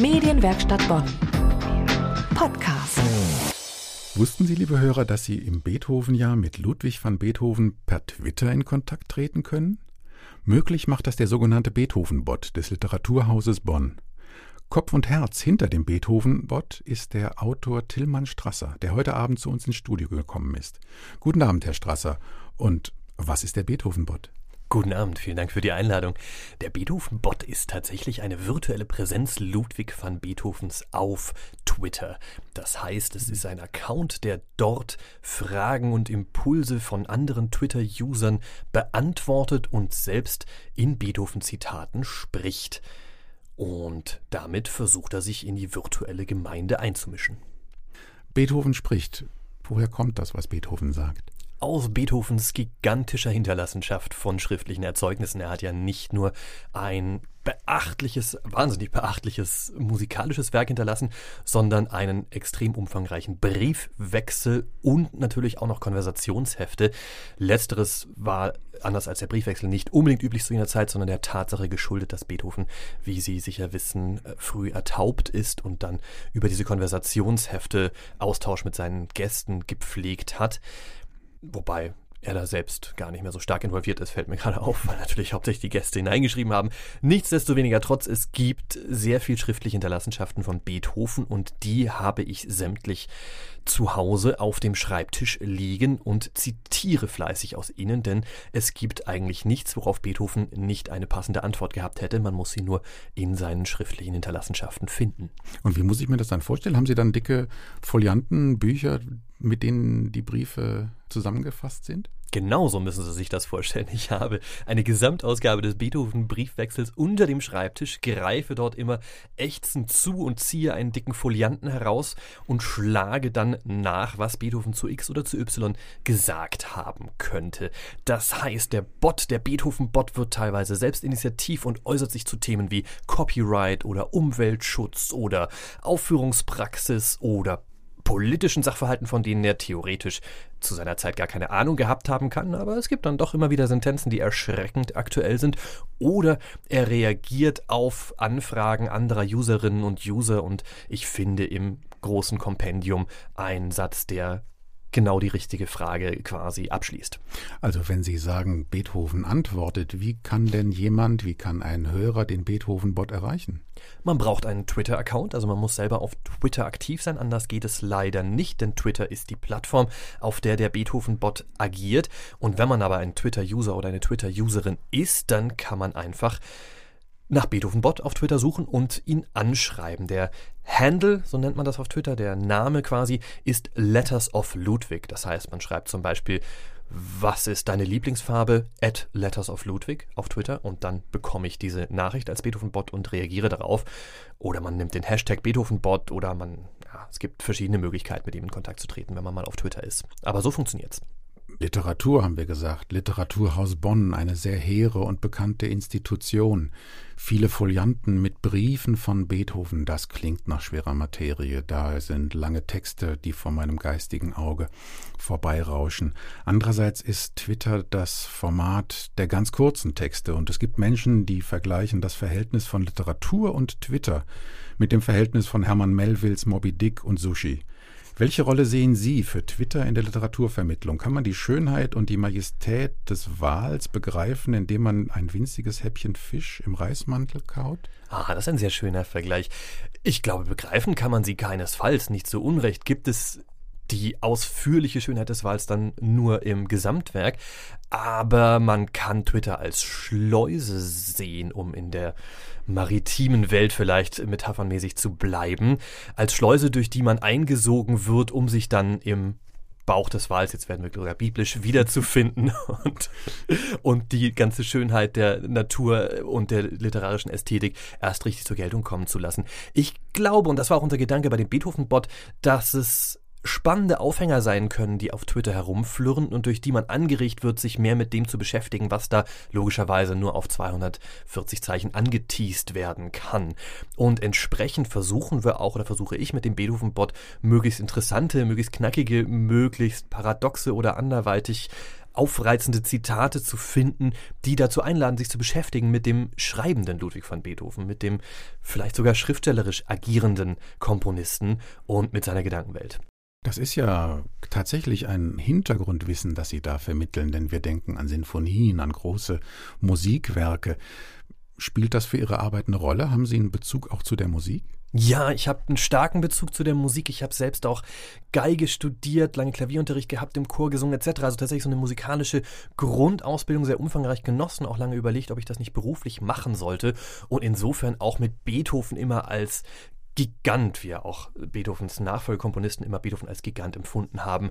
Medienwerkstatt Bonn. Podcast. Wussten Sie, liebe Hörer, dass Sie im Beethoven-Jahr mit Ludwig van Beethoven per Twitter in Kontakt treten können? Möglich macht das der sogenannte Beethoven-Bot des Literaturhauses Bonn. Kopf und Herz hinter dem Beethoven-Bot ist der Autor Tillmann Strasser, der heute Abend zu uns ins Studio gekommen ist. Guten Abend, Herr Strasser. Und was ist der Beethoven-Bot? Guten Abend, vielen Dank für die Einladung. Der Beethoven-Bot ist tatsächlich eine virtuelle Präsenz Ludwig van Beethovens auf Twitter. Das heißt, es ist ein Account, der dort Fragen und Impulse von anderen Twitter-Usern beantwortet und selbst in Beethoven-Zitaten spricht. Und damit versucht er sich in die virtuelle Gemeinde einzumischen. Beethoven spricht. Woher kommt das, was Beethoven sagt? Aus Beethovens gigantischer Hinterlassenschaft von schriftlichen Erzeugnissen. Er hat ja nicht nur ein beachtliches, wahnsinnig beachtliches musikalisches Werk hinterlassen, sondern einen extrem umfangreichen Briefwechsel und natürlich auch noch Konversationshefte. Letzteres war anders als der Briefwechsel nicht unbedingt üblich zu jener Zeit, sondern der Tatsache geschuldet, dass Beethoven, wie Sie sicher wissen, früh ertaubt ist und dann über diese Konversationshefte Austausch mit seinen Gästen gepflegt hat. Wobei er da selbst gar nicht mehr so stark involviert ist, fällt mir gerade auf, weil natürlich hauptsächlich die Gäste hineingeschrieben haben. Nichtsdestoweniger trotz, es gibt sehr viel schriftliche Hinterlassenschaften von Beethoven und die habe ich sämtlich zu Hause auf dem Schreibtisch liegen und zitiere fleißig aus ihnen, denn es gibt eigentlich nichts, worauf Beethoven nicht eine passende Antwort gehabt hätte. Man muss sie nur in seinen schriftlichen Hinterlassenschaften finden. Und wie muss ich mir das dann vorstellen? Haben Sie dann dicke Folianten, Bücher, mit denen die Briefe zusammengefasst sind? Genauso müssen Sie sich das vorstellen. Ich habe eine Gesamtausgabe des Beethoven-Briefwechsels unter dem Schreibtisch, greife dort immer ächzend zu und ziehe einen dicken Folianten heraus und schlage dann nach, was Beethoven zu X oder zu Y gesagt haben könnte. Das heißt, der Bot, der Beethoven-Bot wird teilweise selbst initiativ und äußert sich zu Themen wie Copyright oder Umweltschutz oder Aufführungspraxis oder politischen Sachverhalten, von denen er theoretisch zu seiner Zeit gar keine Ahnung gehabt haben kann, aber es gibt dann doch immer wieder Sentenzen, die erschreckend aktuell sind. Oder er reagiert auf Anfragen anderer Userinnen und User und ich finde im großen Kompendium einen Satz, der genau die richtige Frage quasi abschließt. Also wenn Sie sagen, Beethoven antwortet, wie kann denn jemand, wie kann ein Hörer den Beethoven-Bot erreichen? Man braucht einen Twitter-Account, also man muss selber auf Twitter aktiv sein, anders geht es leider nicht, denn Twitter ist die Plattform, auf der der Beethoven-Bot agiert. Und wenn man aber ein Twitter-User oder eine Twitter-Userin ist, dann kann man einfach nach Beethoven-Bot auf Twitter suchen und ihn anschreiben. Der Handle, so nennt man das auf Twitter, der Name quasi, ist Letters of Ludwig. Das heißt, man schreibt zum Beispiel, was ist deine Lieblingsfarbe? At Letters of Ludwig auf Twitter und dann bekomme ich diese Nachricht als Beethoven-Bot und reagiere darauf. Oder man nimmt den Hashtag Beethoven-Bot oder man, ja, es gibt verschiedene Möglichkeiten, mit ihm in Kontakt zu treten, wenn man mal auf Twitter ist. Aber so funktioniert's. Literatur haben wir gesagt, Literaturhaus Bonn, eine sehr hehre und bekannte Institution. Viele Folianten mit Briefen von Beethoven, das klingt nach schwerer Materie. Da sind lange Texte, die vor meinem geistigen Auge vorbeirauschen. Andererseits ist Twitter das Format der ganz kurzen Texte und es gibt Menschen, die vergleichen das Verhältnis von Literatur und Twitter mit dem Verhältnis von Hermann Melvilles Moby Dick und Sushi. Welche Rolle sehen Sie für Twitter in der Literaturvermittlung? Kann man die Schönheit und die Majestät des Wals begreifen, indem man ein winziges Häppchen Fisch im Reismantel kaut? Ah, das ist ein sehr schöner Vergleich. Ich glaube, begreifen kann man sie keinesfalls. Nicht so unrecht gibt es die ausführliche Schönheit des Wals dann nur im Gesamtwerk. Aber man kann Twitter als Schleuse sehen, um in der maritimen Welt vielleicht metaphernmäßig zu bleiben. Als Schleuse, durch die man eingesogen wird, um sich dann im Bauch des Wals, jetzt werden wir sogar biblisch, wiederzufinden und, und die ganze Schönheit der Natur und der literarischen Ästhetik erst richtig zur Geltung kommen zu lassen. Ich glaube, und das war auch unser Gedanke bei dem Beethoven-Bot, dass es spannende Aufhänger sein können, die auf Twitter herumflirren und durch die man angeregt wird, sich mehr mit dem zu beschäftigen, was da logischerweise nur auf 240 Zeichen angeteased werden kann. Und entsprechend versuchen wir auch, oder versuche ich mit dem Beethoven-Bot, möglichst interessante, möglichst knackige, möglichst paradoxe oder anderweitig aufreizende Zitate zu finden, die dazu einladen, sich zu beschäftigen mit dem schreibenden Ludwig van Beethoven, mit dem vielleicht sogar schriftstellerisch agierenden Komponisten und mit seiner Gedankenwelt. Das ist ja tatsächlich ein Hintergrundwissen, das Sie da vermitteln, denn wir denken an Sinfonien, an große Musikwerke. Spielt das für Ihre Arbeit eine Rolle? Haben Sie einen Bezug auch zu der Musik? Ja, ich habe einen starken Bezug zu der Musik. Ich habe selbst auch Geige studiert, lange Klavierunterricht gehabt, im Chor gesungen etc. Also tatsächlich so eine musikalische Grundausbildung sehr umfangreich genossen, auch lange überlegt, ob ich das nicht beruflich machen sollte und insofern auch mit Beethoven immer als Gigant, wie ja auch Beethovens Nachfolgekomponisten immer Beethoven als Gigant empfunden haben,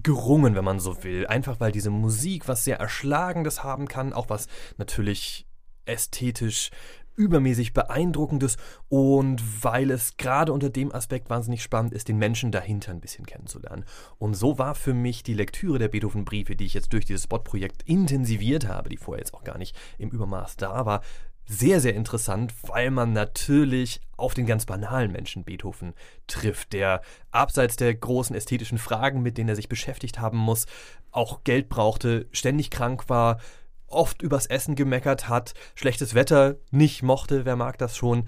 gerungen, wenn man so will. Einfach weil diese Musik was sehr Erschlagendes haben kann, auch was natürlich ästhetisch übermäßig beeindruckendes und weil es gerade unter dem Aspekt wahnsinnig spannend ist, den Menschen dahinter ein bisschen kennenzulernen. Und so war für mich die Lektüre der Beethoven-Briefe, die ich jetzt durch dieses Spot-Projekt intensiviert habe, die vorher jetzt auch gar nicht im Übermaß da war, sehr, sehr interessant, weil man natürlich auf den ganz banalen Menschen Beethoven trifft, der abseits der großen ästhetischen Fragen, mit denen er sich beschäftigt haben muss, auch Geld brauchte, ständig krank war, oft übers Essen gemeckert hat, schlechtes Wetter nicht mochte, wer mag das schon,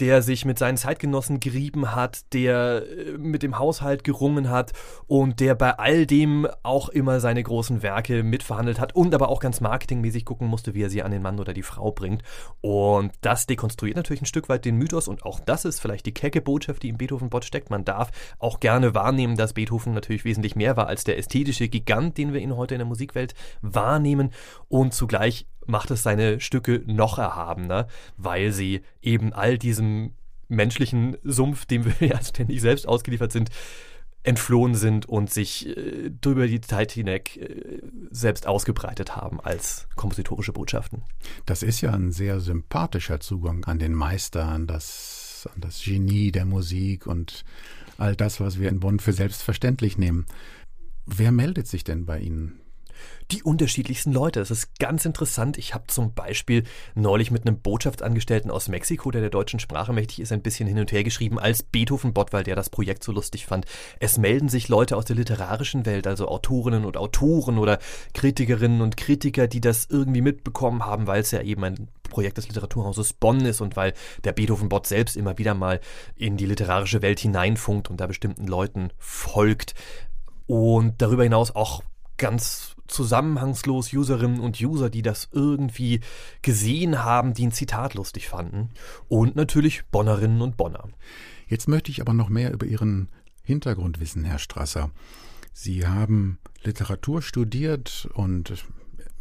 der sich mit seinen Zeitgenossen gerieben hat, der äh, mit dem Haushalt gerungen hat und der bei all dem auch immer seine großen Werke mitverhandelt hat und aber auch ganz marketingmäßig gucken musste, wie er sie an den Mann oder die Frau bringt. Und das dekonstruiert natürlich ein Stück weit den Mythos und auch das ist vielleicht die kecke Botschaft, die im Beethoven-Bot steckt. Man darf auch gerne wahrnehmen, dass Beethoven natürlich wesentlich mehr war als der ästhetische Gigant, den wir ihn heute in der Musikwelt wahrnehmen und zugleich macht es seine Stücke noch erhabener, weil sie eben all diesem menschlichen Sumpf, dem wir ja ständig selbst ausgeliefert sind, entflohen sind und sich äh, drüber die Zeit hinweg äh, selbst ausgebreitet haben als kompositorische Botschaften. Das ist ja ein sehr sympathischer Zugang an den Meister, an das, an das Genie der Musik und all das, was wir in Bonn für selbstverständlich nehmen. Wer meldet sich denn bei Ihnen? Die unterschiedlichsten Leute. Das ist ganz interessant. Ich habe zum Beispiel neulich mit einem Botschaftsangestellten aus Mexiko, der der deutschen Sprache mächtig ist, ein bisschen hin und her geschrieben als Beethoven-Bot, weil der das Projekt so lustig fand. Es melden sich Leute aus der literarischen Welt, also Autorinnen und Autoren oder Kritikerinnen und Kritiker, die das irgendwie mitbekommen haben, weil es ja eben ein Projekt des Literaturhauses Bonn ist und weil der Beethoven-Bot selbst immer wieder mal in die literarische Welt hineinfunkt und da bestimmten Leuten folgt. Und darüber hinaus auch ganz zusammenhangslos Userinnen und User, die das irgendwie gesehen haben, die ein Zitat lustig fanden. Und natürlich Bonnerinnen und Bonner. Jetzt möchte ich aber noch mehr über Ihren Hintergrund wissen, Herr Strasser. Sie haben Literatur studiert und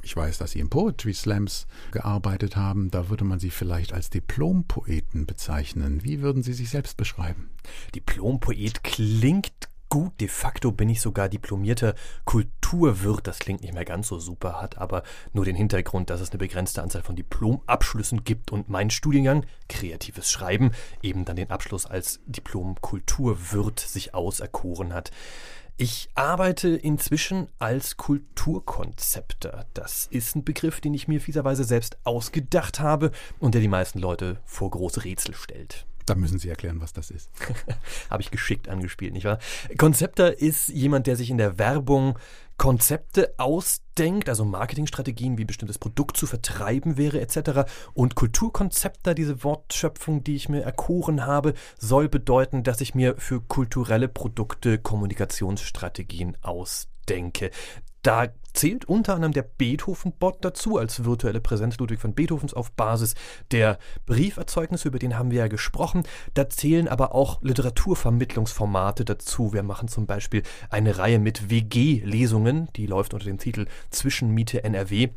ich weiß, dass Sie im Poetry Slams gearbeitet haben. Da würde man Sie vielleicht als Diplompoeten bezeichnen. Wie würden Sie sich selbst beschreiben? Diplompoet klingt gut. De facto bin ich sogar diplomierter Kulturwirt. Das klingt nicht mehr ganz so super, hat aber nur den Hintergrund, dass es eine begrenzte Anzahl von Diplomabschlüssen gibt und mein Studiengang, kreatives Schreiben, eben dann den Abschluss als Diplom-Kulturwirt sich auserkoren hat. Ich arbeite inzwischen als Kulturkonzepter. Das ist ein Begriff, den ich mir fieserweise selbst ausgedacht habe und der die meisten Leute vor große Rätsel stellt. Da müssen Sie erklären, was das ist. Habe ich geschickt angespielt, nicht wahr? Konzepter ist jemand, der sich in der Werbung Konzepte ausdenkt, also Marketingstrategien, wie bestimmtes Produkt zu vertreiben wäre, etc. Und Kulturkonzepter, diese Wortschöpfung, die ich mir erkoren habe, soll bedeuten, dass ich mir für kulturelle Produkte Kommunikationsstrategien ausdenke. Da zählt unter anderem der Beethoven-Bot dazu als virtuelle Präsenz Ludwig van Beethovens auf Basis der Brieferzeugnisse, über den haben wir ja gesprochen. Da zählen aber auch Literaturvermittlungsformate dazu. Wir machen zum Beispiel eine Reihe mit WG-Lesungen, die läuft unter dem Titel Zwischenmiete NRW.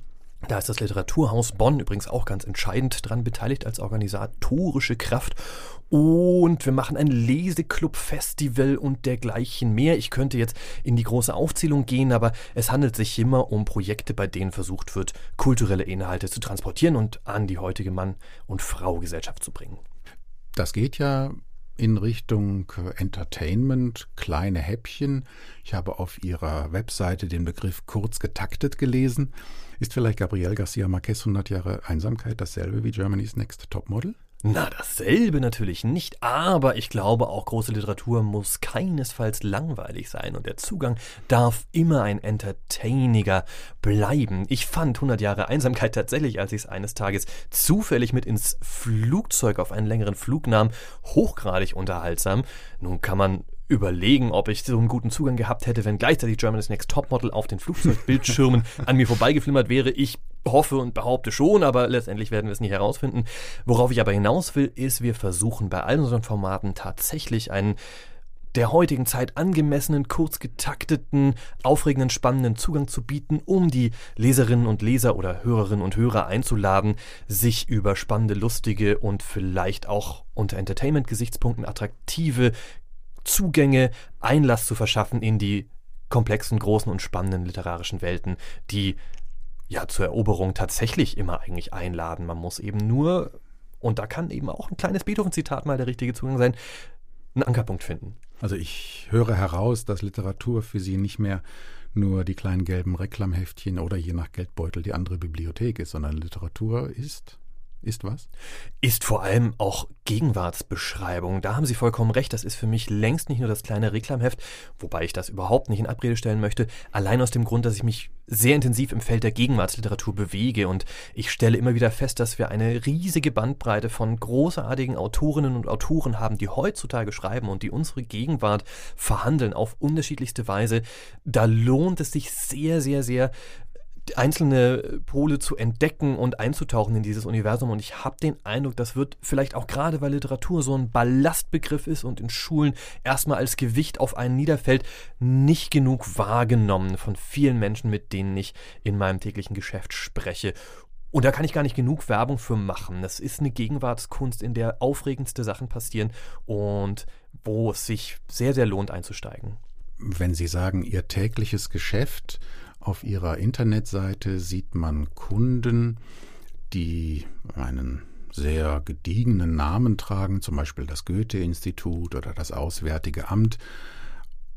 Da ist das Literaturhaus Bonn übrigens auch ganz entscheidend dran beteiligt als organisatorische Kraft. Und wir machen ein Leseclub-Festival und dergleichen mehr. Ich könnte jetzt in die große Aufzählung gehen, aber es handelt sich immer um Projekte, bei denen versucht wird, kulturelle Inhalte zu transportieren und an die heutige Mann- und Frau-Gesellschaft zu bringen. Das geht ja in Richtung Entertainment, kleine Häppchen. Ich habe auf Ihrer Webseite den Begriff kurz getaktet gelesen. Ist vielleicht Gabriel Garcia Marquez 100 Jahre Einsamkeit dasselbe wie Germany's Next Topmodel? Na, dasselbe natürlich nicht, aber ich glaube, auch große Literatur muss keinesfalls langweilig sein und der Zugang darf immer ein entertainiger bleiben. Ich fand 100 Jahre Einsamkeit tatsächlich, als ich es eines Tages zufällig mit ins Flugzeug auf einen längeren Flug nahm, hochgradig unterhaltsam. Nun kann man überlegen, ob ich so einen guten Zugang gehabt hätte, wenn gleichzeitig Germany's Next Topmodel auf den Flugzeugbildschirmen an mir vorbeigeflimmert wäre. Ich hoffe und behaupte schon, aber letztendlich werden wir es nicht herausfinden. Worauf ich aber hinaus will, ist, wir versuchen bei all unseren Formaten tatsächlich einen der heutigen Zeit angemessenen, kurz getakteten, aufregenden, spannenden Zugang zu bieten, um die Leserinnen und Leser oder Hörerinnen und Hörer einzuladen, sich über spannende, lustige und vielleicht auch unter Entertainment-Gesichtspunkten attraktive Zugänge, Einlass zu verschaffen in die komplexen, großen und spannenden literarischen Welten, die ja zur Eroberung tatsächlich immer eigentlich einladen. Man muss eben nur, und da kann eben auch ein kleines Beethoven-Zitat mal der richtige Zugang sein, einen Ankerpunkt finden. Also ich höre heraus, dass Literatur für Sie nicht mehr nur die kleinen gelben Reklamheftchen oder je nach Geldbeutel die andere Bibliothek ist, sondern Literatur ist ist was? Ist vor allem auch Gegenwartsbeschreibung. Da haben Sie vollkommen recht. Das ist für mich längst nicht nur das kleine Reklamheft, wobei ich das überhaupt nicht in Abrede stellen möchte. Allein aus dem Grund, dass ich mich sehr intensiv im Feld der Gegenwartsliteratur bewege und ich stelle immer wieder fest, dass wir eine riesige Bandbreite von großartigen Autorinnen und Autoren haben, die heutzutage schreiben und die unsere Gegenwart verhandeln auf unterschiedlichste Weise. Da lohnt es sich sehr, sehr, sehr einzelne Pole zu entdecken und einzutauchen in dieses Universum. Und ich habe den Eindruck, das wird vielleicht auch gerade, weil Literatur so ein Ballastbegriff ist und in Schulen erstmal als Gewicht auf einen niederfällt, nicht genug wahrgenommen von vielen Menschen, mit denen ich in meinem täglichen Geschäft spreche. Und da kann ich gar nicht genug Werbung für machen. Das ist eine Gegenwartskunst, in der aufregendste Sachen passieren und wo es sich sehr, sehr lohnt einzusteigen. Wenn Sie sagen, Ihr tägliches Geschäft, auf ihrer Internetseite sieht man Kunden, die einen sehr gediegenen Namen tragen, zum Beispiel das Goethe-Institut oder das Auswärtige Amt,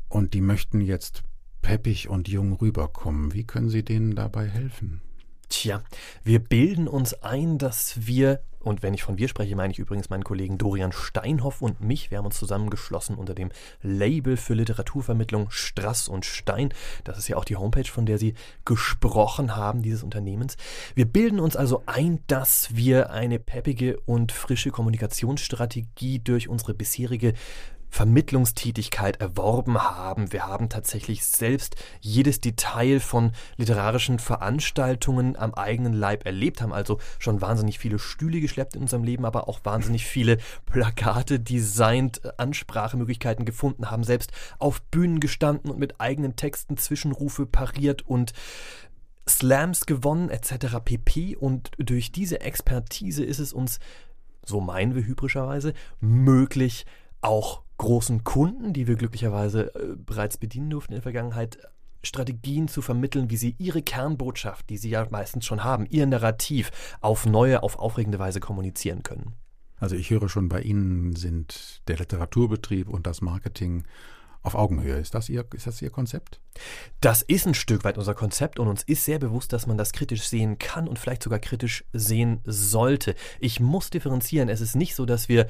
und die möchten jetzt peppig und jung rüberkommen. Wie können Sie denen dabei helfen? Tja, wir bilden uns ein, dass wir und wenn ich von wir spreche, meine ich übrigens meinen Kollegen Dorian Steinhoff und mich. Wir haben uns zusammengeschlossen unter dem Label für Literaturvermittlung Strass und Stein. Das ist ja auch die Homepage, von der Sie gesprochen haben, dieses Unternehmens. Wir bilden uns also ein, dass wir eine peppige und frische Kommunikationsstrategie durch unsere bisherige Vermittlungstätigkeit erworben haben. Wir haben tatsächlich selbst jedes Detail von literarischen Veranstaltungen am eigenen Leib erlebt, haben also schon wahnsinnig viele Stühle geschleppt in unserem Leben, aber auch wahnsinnig viele Plakate designt, Ansprachemöglichkeiten gefunden, haben selbst auf Bühnen gestanden und mit eigenen Texten Zwischenrufe pariert und Slams gewonnen etc. pp. Und durch diese Expertise ist es uns, so meinen wir hybrischerweise, möglich, auch großen Kunden, die wir glücklicherweise äh, bereits bedienen durften in der Vergangenheit, Strategien zu vermitteln, wie sie ihre Kernbotschaft, die sie ja meistens schon haben, ihr Narrativ auf neue, auf aufregende Weise kommunizieren können. Also ich höre schon, bei Ihnen sind der Literaturbetrieb und das Marketing auf Augenhöhe. Ist das, Ihr, ist das Ihr Konzept? Das ist ein Stück weit unser Konzept und uns ist sehr bewusst, dass man das kritisch sehen kann und vielleicht sogar kritisch sehen sollte. Ich muss differenzieren. Es ist nicht so, dass wir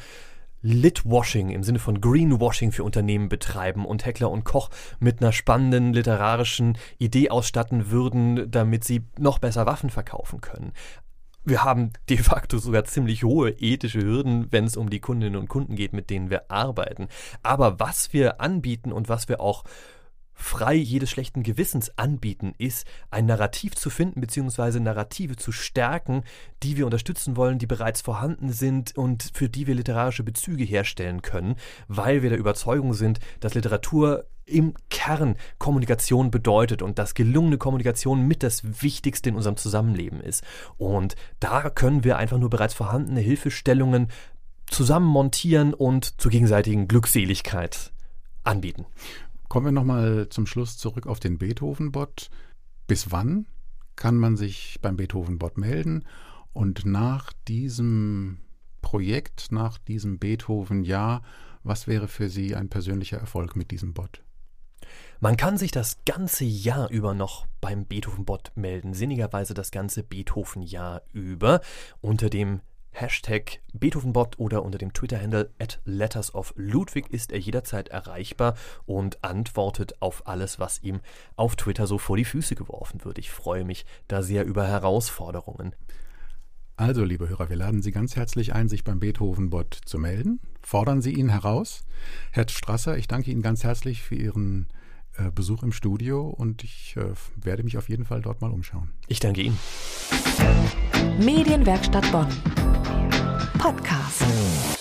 Litwashing im Sinne von Greenwashing für Unternehmen betreiben und Heckler und Koch mit einer spannenden literarischen Idee ausstatten würden, damit sie noch besser Waffen verkaufen können. Wir haben de facto sogar ziemlich hohe ethische Hürden, wenn es um die Kundinnen und Kunden geht, mit denen wir arbeiten. Aber was wir anbieten und was wir auch frei jedes schlechten Gewissens anbieten, ist, ein Narrativ zu finden bzw. Narrative zu stärken, die wir unterstützen wollen, die bereits vorhanden sind und für die wir literarische Bezüge herstellen können, weil wir der Überzeugung sind, dass Literatur im Kern Kommunikation bedeutet und dass gelungene Kommunikation mit das Wichtigste in unserem Zusammenleben ist. Und da können wir einfach nur bereits vorhandene Hilfestellungen zusammen montieren und zur gegenseitigen Glückseligkeit anbieten. Kommen wir nochmal zum Schluss zurück auf den Beethoven-Bot. Bis wann kann man sich beim Beethoven-Bot melden? Und nach diesem Projekt, nach diesem Beethoven-Jahr, was wäre für Sie ein persönlicher Erfolg mit diesem Bot? Man kann sich das ganze Jahr über noch beim Beethoven-Bot melden, sinnigerweise das ganze Beethoven-Jahr über unter dem Hashtag Beethovenbot oder unter dem Twitter-Handle at lettersofludwig ist er jederzeit erreichbar und antwortet auf alles, was ihm auf Twitter so vor die Füße geworfen wird. Ich freue mich da sehr über Herausforderungen. Also, liebe Hörer, wir laden Sie ganz herzlich ein, sich beim Beethoven-Bot zu melden. Fordern Sie ihn heraus. Herr Strasser, ich danke Ihnen ganz herzlich für Ihren äh, Besuch im Studio und ich äh, werde mich auf jeden Fall dort mal umschauen. Ich danke Ihnen. Medienwerkstatt Bonn. Podcast.